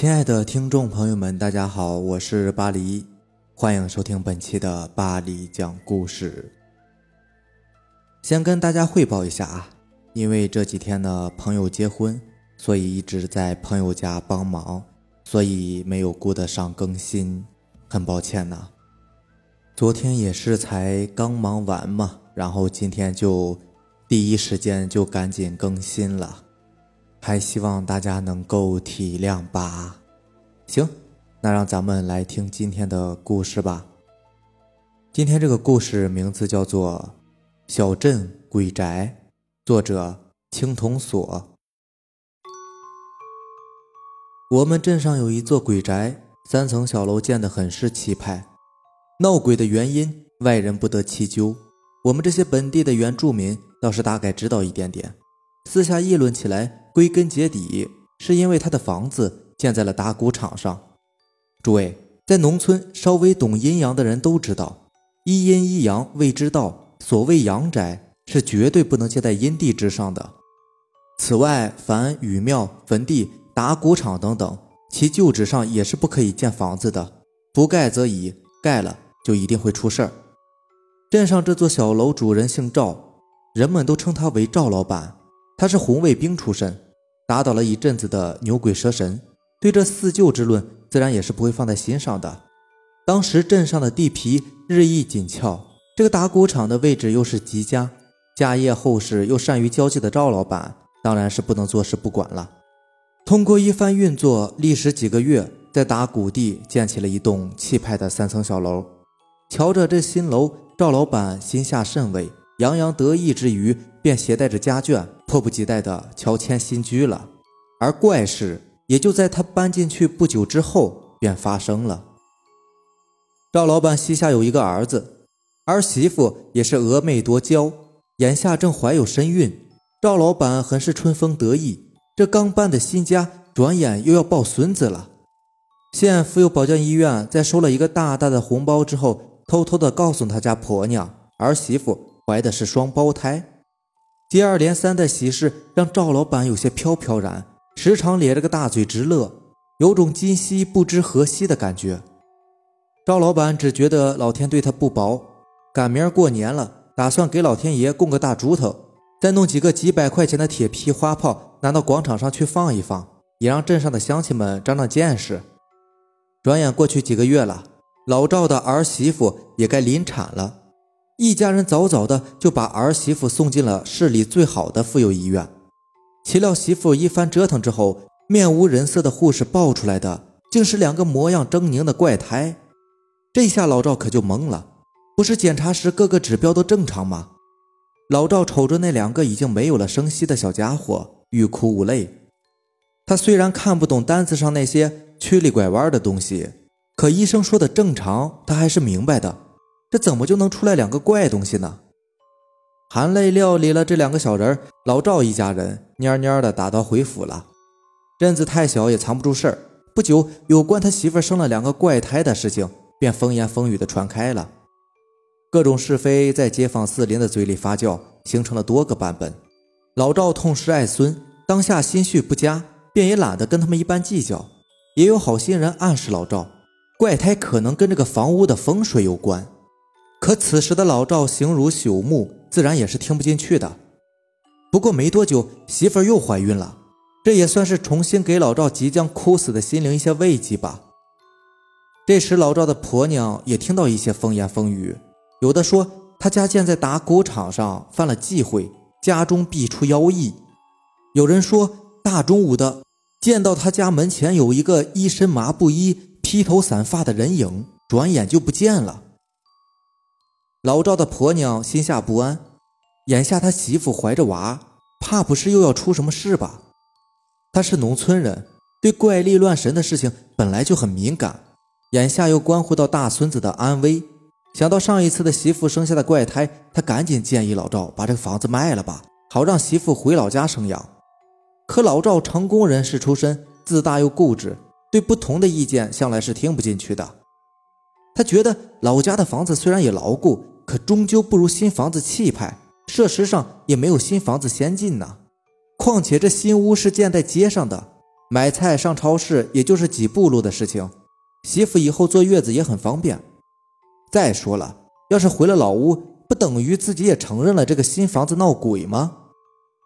亲爱的听众朋友们，大家好，我是巴黎，欢迎收听本期的巴黎讲故事。先跟大家汇报一下啊，因为这几天呢朋友结婚，所以一直在朋友家帮忙，所以没有顾得上更新，很抱歉呐。昨天也是才刚忙完嘛，然后今天就第一时间就赶紧更新了。还希望大家能够体谅吧。行，那让咱们来听今天的故事吧。今天这个故事名字叫做《小镇鬼宅》，作者青铜锁。我们镇上有一座鬼宅，三层小楼，建得很是气派。闹鬼的原因，外人不得其究。我们这些本地的原住民倒是大概知道一点点，私下议论起来。归根结底，是因为他的房子建在了打谷场上。诸位在农村稍微懂阴阳的人都知道，一阴一阳谓之道。所谓阳宅，是绝对不能建在阴地之上的。此外，凡禹庙、坟地、打谷场等等，其旧址上也是不可以建房子的。不盖则已，盖了就一定会出事儿。镇上这座小楼主人姓赵，人们都称他为赵老板。他是红卫兵出身，打倒了一阵子的牛鬼蛇神，对这四旧之论自然也是不会放在心上的。当时镇上的地皮日益紧俏，这个打谷场的位置又是极佳，家业厚实又善于交际的赵老板当然是不能坐视不管了。通过一番运作，历时几个月，在打谷地建起了一栋气派的三层小楼。瞧着这新楼，赵老板心下甚慰，洋洋得意之余，便携带着家眷。迫不及待地乔迁新居了，而怪事也就在他搬进去不久之后便发生了。赵老板膝下有一个儿子，儿媳妇也是峨眉多娇，眼下正怀有身孕。赵老板很是春风得意，这刚搬的新家转眼又要抱孙子了。县妇幼保健医院在收了一个大大的红包之后，偷偷的告诉他家婆娘，儿媳妇怀的是双胞胎。接二连三的喜事让赵老板有些飘飘然，时常咧着个大嘴直乐，有种今夕不知何夕的感觉。赵老板只觉得老天对他不薄，赶明儿过年了，打算给老天爷供个大猪头，再弄几个几百块钱的铁皮花炮拿到广场上去放一放，也让镇上的乡亲们长长见识。转眼过去几个月了，老赵的儿媳妇也该临产了。一家人早早的就把儿媳妇送进了市里最好的妇幼医院，岂料媳妇一番折腾之后，面无人色的护士抱出来的竟是两个模样狰狞的怪胎。这下老赵可就懵了，不是检查时各个指标都正常吗？老赵瞅着那两个已经没有了声息的小家伙，欲哭无泪。他虽然看不懂单子上那些曲里拐弯的东西，可医生说的正常，他还是明白的。这怎么就能出来两个怪东西呢？含泪料理了这两个小人，老赵一家人蔫蔫的打道回府了。镇子太小，也藏不住事儿。不久，有关他媳妇生了两个怪胎的事情便风言风语的传开了，各种是非在街坊四邻的嘴里发酵，形成了多个版本。老赵痛失爱孙，当下心绪不佳，便也懒得跟他们一般计较。也有好心人暗示老赵，怪胎可能跟这个房屋的风水有关。可此时的老赵形如朽木，自然也是听不进去的。不过没多久，媳妇儿又怀孕了，这也算是重新给老赵即将枯死的心灵一些慰藉吧。这时，老赵的婆娘也听到一些风言风语，有的说他家建在打谷场上犯了忌讳，家中必出妖异；有人说大中午的见到他家门前有一个一身麻布衣、披头散发的人影，转眼就不见了。老赵的婆娘心下不安，眼下他媳妇怀着娃，怕不是又要出什么事吧？他是农村人，对怪力乱神的事情本来就很敏感，眼下又关乎到大孙子的安危，想到上一次的媳妇生下的怪胎，他赶紧建议老赵把这个房子卖了吧，好让媳妇回老家生养。可老赵成功人士出身，自大又固执，对不同的意见向来是听不进去的。他觉得老家的房子虽然也牢固。可终究不如新房子气派，设施上也没有新房子先进呢。况且这新屋是建在街上的，买菜上超市也就是几步路的事情，媳妇以后坐月子也很方便。再说了，要是回了老屋，不等于自己也承认了这个新房子闹鬼吗？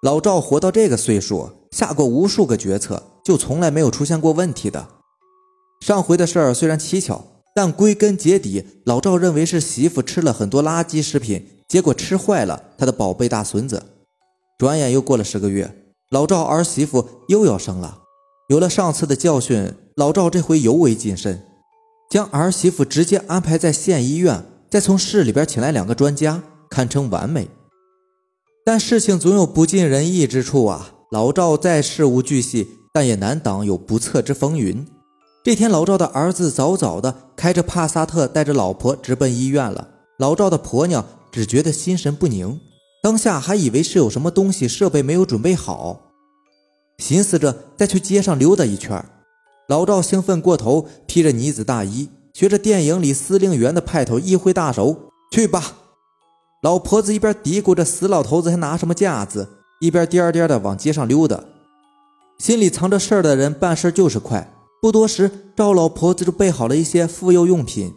老赵活到这个岁数，下过无数个决策，就从来没有出现过问题的。上回的事儿虽然蹊跷，但归根结底，老赵认为是媳妇吃了很多垃圾食品，结果吃坏了他的宝贝大孙子。转眼又过了十个月，老赵儿媳妇又要生了。有了上次的教训，老赵这回尤为谨慎，将儿媳妇直接安排在县医院，再从市里边请来两个专家，堪称完美。但事情总有不尽人意之处啊！老赵再事无巨细，但也难挡有不测之风云。这天，老赵的儿子早早的开着帕萨特，带着老婆直奔医院了。老赵的婆娘只觉得心神不宁，当下还以为是有什么东西设备没有准备好，寻思着再去街上溜达一圈。老赵兴奋过头，披着呢子大衣，学着电影里司令员的派头，一挥大手：“去吧！”老婆子一边嘀咕着“死老头子还拿什么架子”，一边颠颠的往街上溜达。心里藏着事儿的人办事就是快。不多时，赵老婆子就备好了一些妇幼用品，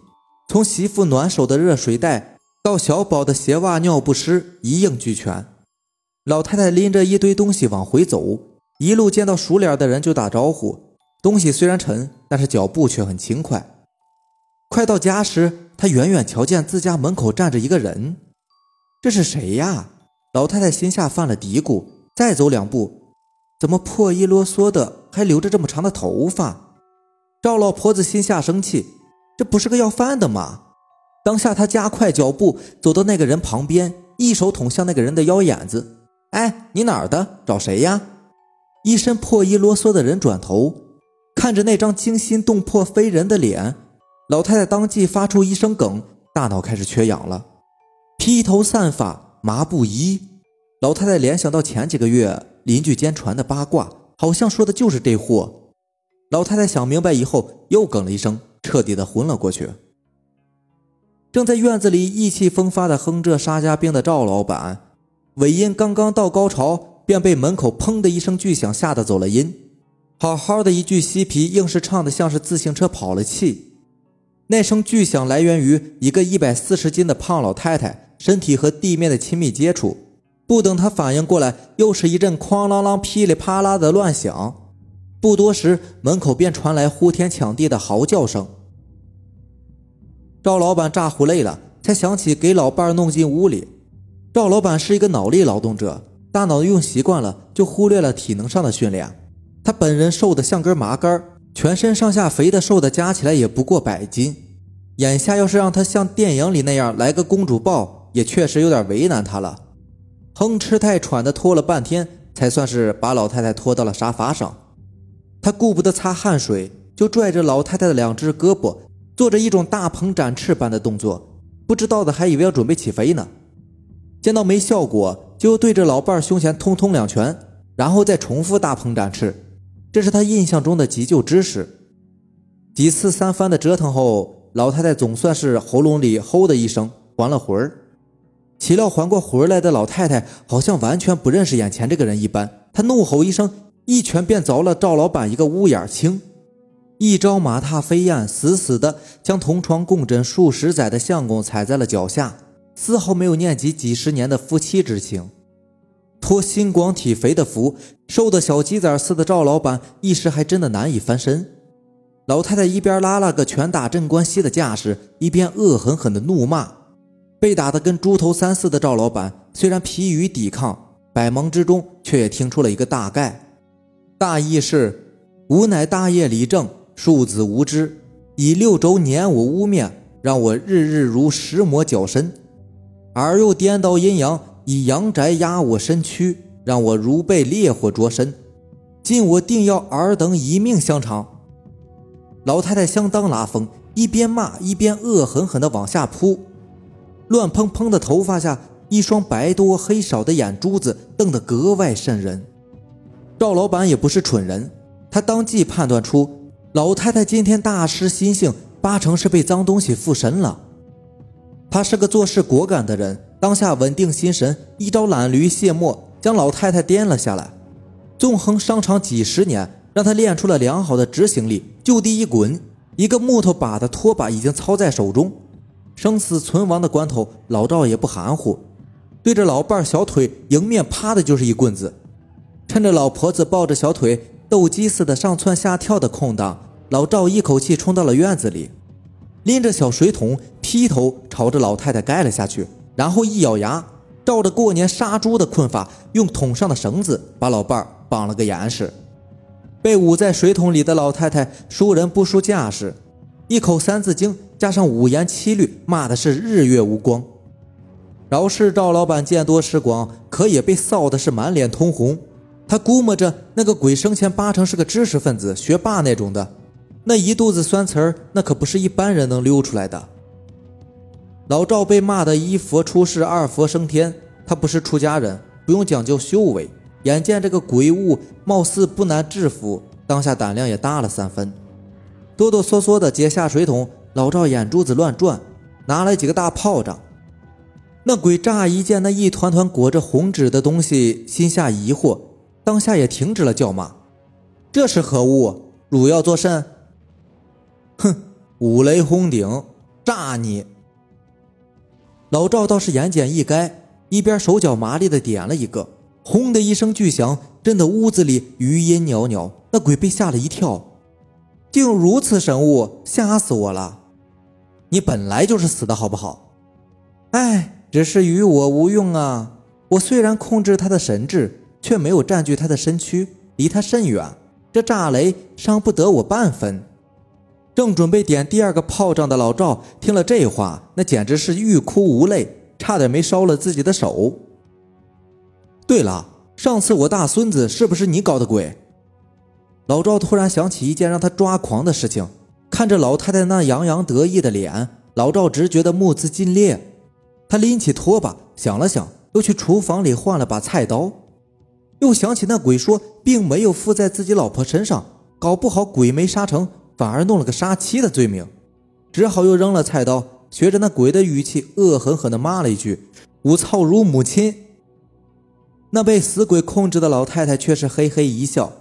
从媳妇暖手的热水袋到小宝的鞋袜、尿不湿，一应俱全。老太太拎着一堆东西往回走，一路见到熟脸的人就打招呼。东西虽然沉，但是脚步却很轻快。快到家时，她远远瞧见自家门口站着一个人，这是谁呀？老太太心下犯了嘀咕。再走两步，怎么破衣啰嗦的，还留着这么长的头发？赵老婆子心下生气，这不是个要饭的吗？当下她加快脚步走到那个人旁边，一手捅向那个人的腰眼子。哎，你哪儿的？找谁呀？一身破衣啰嗦的人转头看着那张惊心动魄非人的脸，老太太当即发出一声梗，大脑开始缺氧了。披头散发，麻布衣。老太太联想到前几个月邻居间传的八卦，好像说的就是这货。老太太想明白以后，又哽了一声，彻底的昏了过去。正在院子里意气风发的哼着沙家兵的赵老板，尾音刚刚到高潮，便被门口砰的一声巨响吓得走了音。好好的一句嬉皮，硬是唱的像是自行车跑了气。那声巨响来源于一个一百四十斤的胖老太太身体和地面的亲密接触。不等她反应过来，又是一阵哐啷啷、噼里啪啦的乱响。不多时，门口便传来呼天抢地的嚎叫声。赵老板咋呼累了，才想起给老伴弄进屋里。赵老板是一个脑力劳动者，大脑用习惯了，就忽略了体能上的训练。他本人瘦得像根麻杆，全身上下肥的瘦的加起来也不过百斤。眼下要是让他像电影里那样来个公主抱，也确实有点为难他了。哼哧带喘的拖了半天，才算是把老太太拖到了沙发上。他顾不得擦汗水，就拽着老太太的两只胳膊，做着一种大鹏展翅般的动作。不知道的还以为要准备起飞呢。见到没效果，就对着老伴胸前通通两拳，然后再重复大鹏展翅。这是他印象中的急救知识。几次三番的折腾后，老太太总算是喉咙里吼的一声还了魂儿。岂料缓过魂来的老太太好像完全不认识眼前这个人一般，她怒吼一声。一拳便凿了赵老板一个乌眼青，一招马踏飞燕，死死的将同床共枕数十载的相公踩在了脚下，丝毫没有念及几十年的夫妻之情。托心广体肥的福，瘦的小鸡仔似的赵老板一时还真的难以翻身。老太太一边拉了个拳打镇关西的架势，一边恶狠狠的怒骂。被打得跟猪头三似的赵老板虽然疲于抵抗，百忙之中却也听出了一个大概。大意是：吾乃大业李正，庶子无知，以六轴碾我污面，让我日日如石磨绞身；而又颠倒阴阳，以阳宅压我身躯，让我如被烈火灼身。今我定要尔等一命相偿！老太太相当拉风，一边骂一边恶狠狠地往下扑，乱蓬蓬的头发下，一双白多黑少的眼珠子瞪得格外瘆人。赵老板也不是蠢人，他当即判断出老太太今天大失心性，八成是被脏东西附身了。他是个做事果敢的人，当下稳定心神，一招懒驴卸磨，将老太太颠了下来。纵横商场几十年，让他练出了良好的执行力，就地一滚，一个木头把的拖把已经操在手中。生死存亡的关头，老赵也不含糊，对着老伴小腿迎面啪的就是一棍子。趁着老婆子抱着小腿斗鸡似的上蹿下跳的空档，老赵一口气冲到了院子里，拎着小水桶劈头朝着老太太盖了下去，然后一咬牙，照着过年杀猪的困法，用桶上的绳子把老伴儿绑了个严实。被捂在水桶里的老太太输人不输架势，一口三字经加上五言七律，骂的是日月无光。饶是赵老板见多识广，可也被臊的是满脸通红。他估摸着那个鬼生前八成是个知识分子、学霸那种的，那一肚子酸词儿，那可不是一般人能溜出来的。老赵被骂得一佛出世，二佛升天。他不是出家人，不用讲究修为。眼见这个鬼物貌似不难制服，当下胆量也大了三分，哆哆嗦嗦的解下水桶。老赵眼珠子乱转，拿来几个大炮仗。那鬼乍一见那一团团裹着红纸的东西，心下疑惑，当下也停止了叫骂。这是何物？汝要作甚？哼，五雷轰顶，炸你！老赵倒是言简意赅，一边手脚麻利的点了一个。轰的一声巨响，震得屋子里余音袅袅。那鬼被吓了一跳，竟如此神物，吓死我了！你本来就是死的好不好？哎，只是与我无用啊！我虽然控制他的神智，却没有占据他的身躯，离他甚远。这炸雷伤不得我半分。正准备点第二个炮仗的老赵听了这话，那简直是欲哭无泪，差点没烧了自己的手。对了，上次我大孙子是不是你搞的鬼？老赵突然想起一件让他抓狂的事情，看着老太太那洋洋得意的脸，老赵直觉得目眦尽裂。他拎起拖把，想了想，又去厨房里换了把菜刀，又想起那鬼说并没有附在自己老婆身上，搞不好鬼没杀成，反而弄了个杀妻的罪名，只好又扔了菜刀，学着那鬼的语气，恶狠狠地骂了一句：“吾操如母亲！”那被死鬼控制的老太太却是嘿嘿一笑：“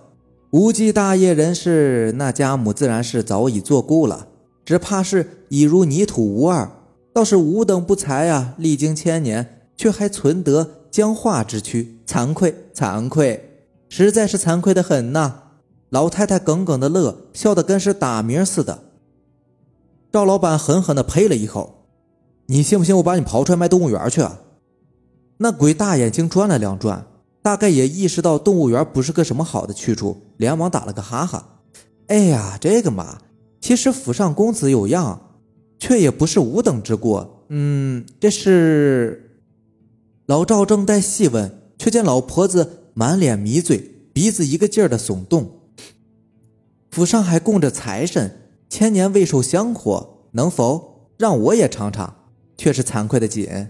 无忌大业人士，那家母自然是早已作故了，只怕是已如泥土无二。倒是吾等不才啊，历经千年，却还存得僵化之躯，惭愧，惭愧，实在是惭愧的很呐！”老太太耿耿的乐，笑得跟是打鸣似的。赵老板狠狠地呸了一口：“你信不信我把你刨出来卖动物园去？”啊？”那鬼大眼睛转了两转，大概也意识到动物园不是个什么好的去处，连忙打了个哈哈：“哎呀，这个嘛，其实府上公子有恙，却也不是吾等之过。嗯，这是……”老赵正在细问，却见老婆子满脸迷醉，鼻子一个劲儿的耸动。府上还供着财神，千年未受香火，能否让我也尝尝？却是惭愧的紧。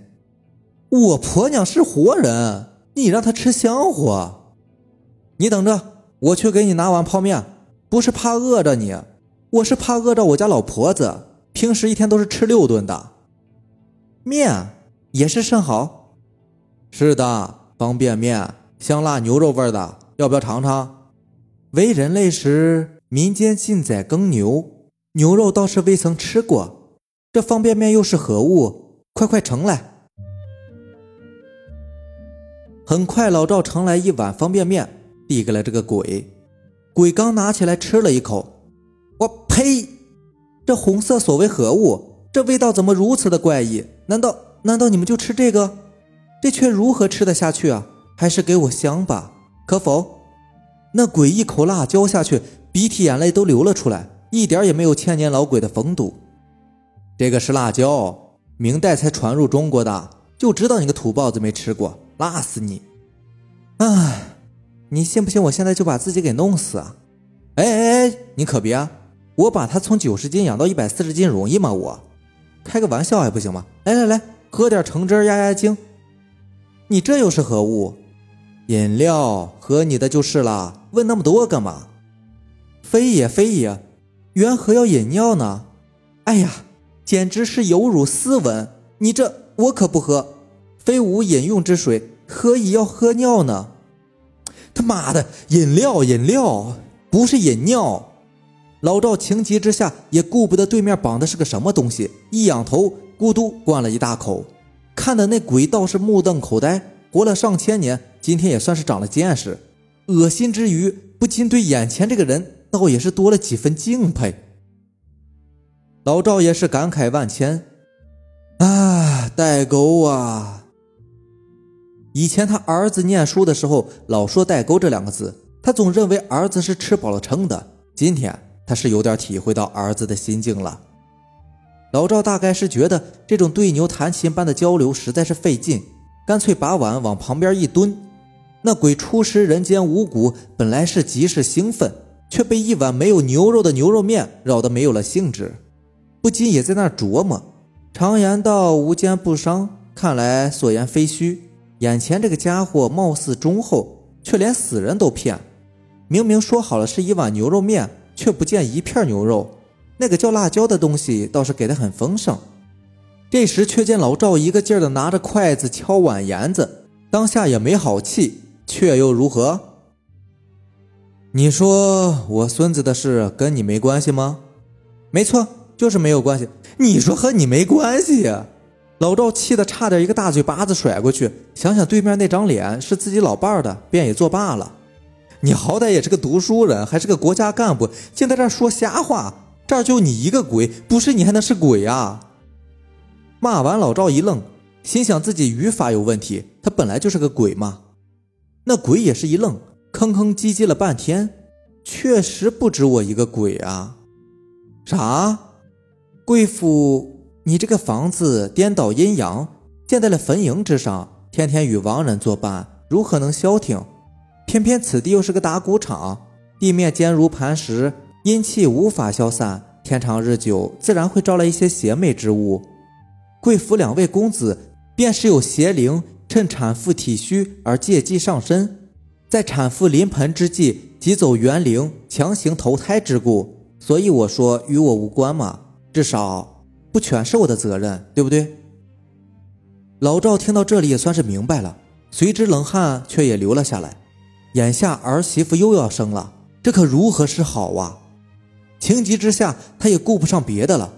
我婆娘是活人，你让她吃香火？你等着，我去给你拿碗泡面。不是怕饿着你，我是怕饿着我家老婆子。平时一天都是吃六顿的，面也是甚好。是的，方便面，香辣牛肉味的，要不要尝尝？为人类时，民间禁宰耕牛，牛肉倒是未曾吃过。这方便面又是何物？快快盛来。很快，老赵盛来一碗方便面，递给了这个鬼。鬼刚拿起来吃了一口，我呸！这红色所为何物？这味道怎么如此的怪异？难道难道你们就吃这个？这却如何吃得下去啊？还是给我香吧，可否？那鬼一口辣椒下去，鼻涕眼泪都流了出来，一点也没有千年老鬼的风度。这个是辣椒，明代才传入中国的，就知道你个土包子没吃过。辣死你！啊，你信不信我现在就把自己给弄死啊？哎哎哎，你可别啊！我把他从九十斤养到一百四十斤容易吗？我开个玩笑还不行吗？来来来，喝点橙汁压压惊。你这又是何物？饮料，喝你的就是了。问那么多干嘛？非也非也，缘何要饮尿呢？哎呀，简直是有辱斯文！你这我可不喝。非吾饮用之水，何以要喝尿呢？他妈的，饮料饮料，不是饮尿。老赵情急之下也顾不得对面绑的是个什么东西，一仰头咕嘟灌了一大口，看的那鬼倒是目瞪口呆。活了上千年，今天也算是长了见识。恶心之余，不禁对眼前这个人倒也是多了几分敬佩。老赵也是感慨万千，啊，代沟啊！以前他儿子念书的时候，老说“代沟”这两个字，他总认为儿子是吃饱了撑的。今天他是有点体会到儿子的心境了。老赵大概是觉得这种对牛弹琴般的交流实在是费劲。干脆把碗往旁边一蹲，那鬼初识人间五谷，本来是极是兴奋，却被一碗没有牛肉的牛肉面扰得没有了兴致，不禁也在那琢磨：常言道无奸不商，看来所言非虚。眼前这个家伙貌似忠厚，却连死人都骗。明明说好了是一碗牛肉面，却不见一片牛肉，那个叫辣椒的东西倒是给的很丰盛。这时却见老赵一个劲儿的拿着筷子敲碗沿子，当下也没好气，却又如何？你说我孙子的事跟你没关系吗？没错，就是没有关系。你说和你没关系？老赵气得差点一个大嘴巴子甩过去。想想对面那张脸是自己老伴儿的，便也作罢了。你好歹也是个读书人，还是个国家干部，竟在这说瞎话！这儿就你一个鬼，不是你还能是鬼啊？骂完，老赵一愣，心想自己语法有问题。他本来就是个鬼嘛。那鬼也是一愣，吭吭唧唧了半天，确实不止我一个鬼啊！啥？贵妇，你这个房子颠倒阴阳，建在了坟茔之上，天天与亡人作伴，如何能消停？偏偏此地又是个打谷场，地面坚如磐石，阴气无法消散，天长日久，自然会招来一些邪魅之物。贵府两位公子便是有邪灵趁产妇体虚而借机上身，在产妇临盆之际急走元灵强行投胎之故，所以我说与我无关嘛，至少不全是我的责任，对不对？老赵听到这里也算是明白了，随之冷汗却也流了下来。眼下儿媳妇又要生了，这可如何是好啊？情急之下，他也顾不上别的了。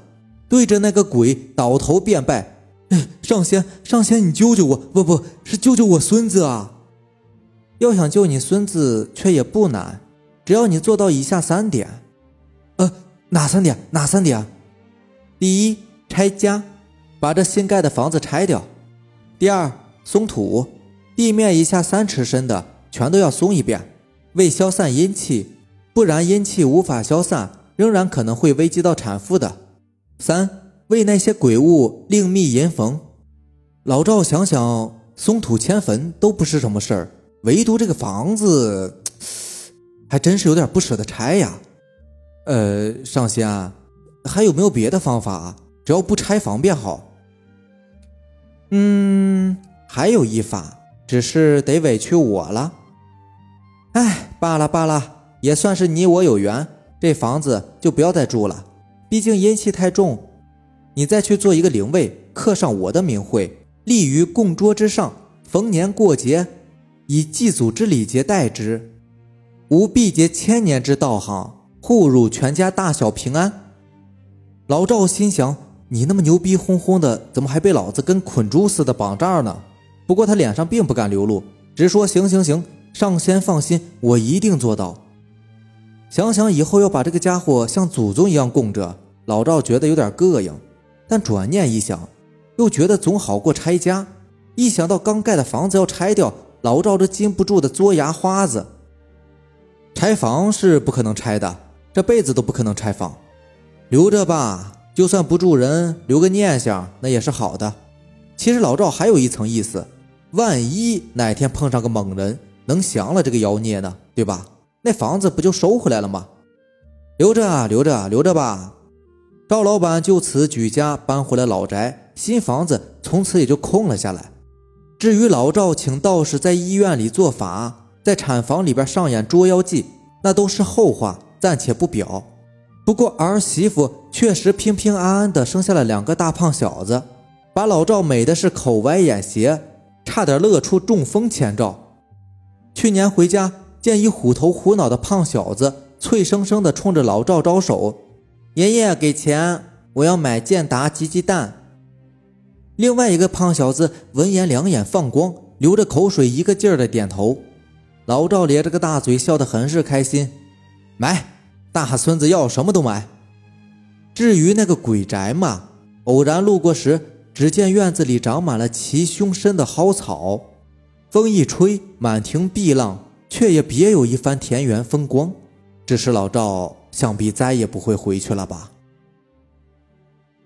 对着那个鬼倒头便拜，上仙上仙，你救救我！不不是救救我孙子啊！要想救你孙子，却也不难，只要你做到以下三点。呃，哪三点？哪三点？第一，拆家，把这新盖的房子拆掉；第二，松土，地面以下三尺深的全都要松一遍，为消散阴气，不然阴气无法消散，仍然可能会危及到产妇的。三为那些鬼物另觅银缝。老赵想想，松土迁坟都不是什么事儿，唯独这个房子，还真是有点不舍得拆呀。呃，上仙，还有没有别的方法？只要不拆房便好。嗯，还有一法，只是得委屈我了。哎，罢了罢了，也算是你我有缘，这房子就不要再住了。毕竟阴气太重，你再去做一个灵位，刻上我的名讳，立于供桌之上。逢年过节，以祭祖之礼节待之，吾必结千年之道行，护汝全家大小平安。老赵心想：你那么牛逼哄哄的，怎么还被老子跟捆猪似的绑这儿呢？不过他脸上并不敢流露，直说：行行行，上仙放心，我一定做到。想想以后要把这个家伙像祖宗一样供着，老赵觉得有点膈应，但转念一想，又觉得总好过拆家。一想到刚盖的房子要拆掉，老赵这禁不住的嘬牙花子。拆房是不可能拆的，这辈子都不可能拆房，留着吧，就算不住人，留个念想那也是好的。其实老赵还有一层意思，万一哪天碰上个猛人，能降了这个妖孽呢，对吧？那房子不就收回来了吗？留着啊，留着，留着吧。赵老板就此举家搬回了老宅，新房子从此也就空了下来。至于老赵请道士在医院里做法，在产房里边上演捉妖记，那都是后话，暂且不表。不过儿媳妇确实平平安安的生下了两个大胖小子，把老赵美的是口歪眼斜，差点乐出中风前兆。去年回家。见一虎头虎脑的胖小子，脆生生的冲着老赵招手：“爷爷给钱，我要买健达吉鸡蛋。”另外一个胖小子闻言两眼放光，流着口水，一个劲儿的点头。老赵咧着个大嘴，笑得很是开心：“买，大孙子要什么都买。”至于那个鬼宅嘛，偶然路过时，只见院子里长满了齐胸深的蒿草，风一吹，满庭碧浪，却也别有一番田园风光。只是老赵想必再也不会回去了吧。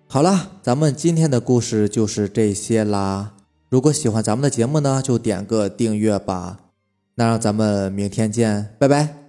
好了，咱们今天的故事就是这些啦。如果喜欢咱们的节目呢，就点个订阅吧。那让咱们明天见，拜拜。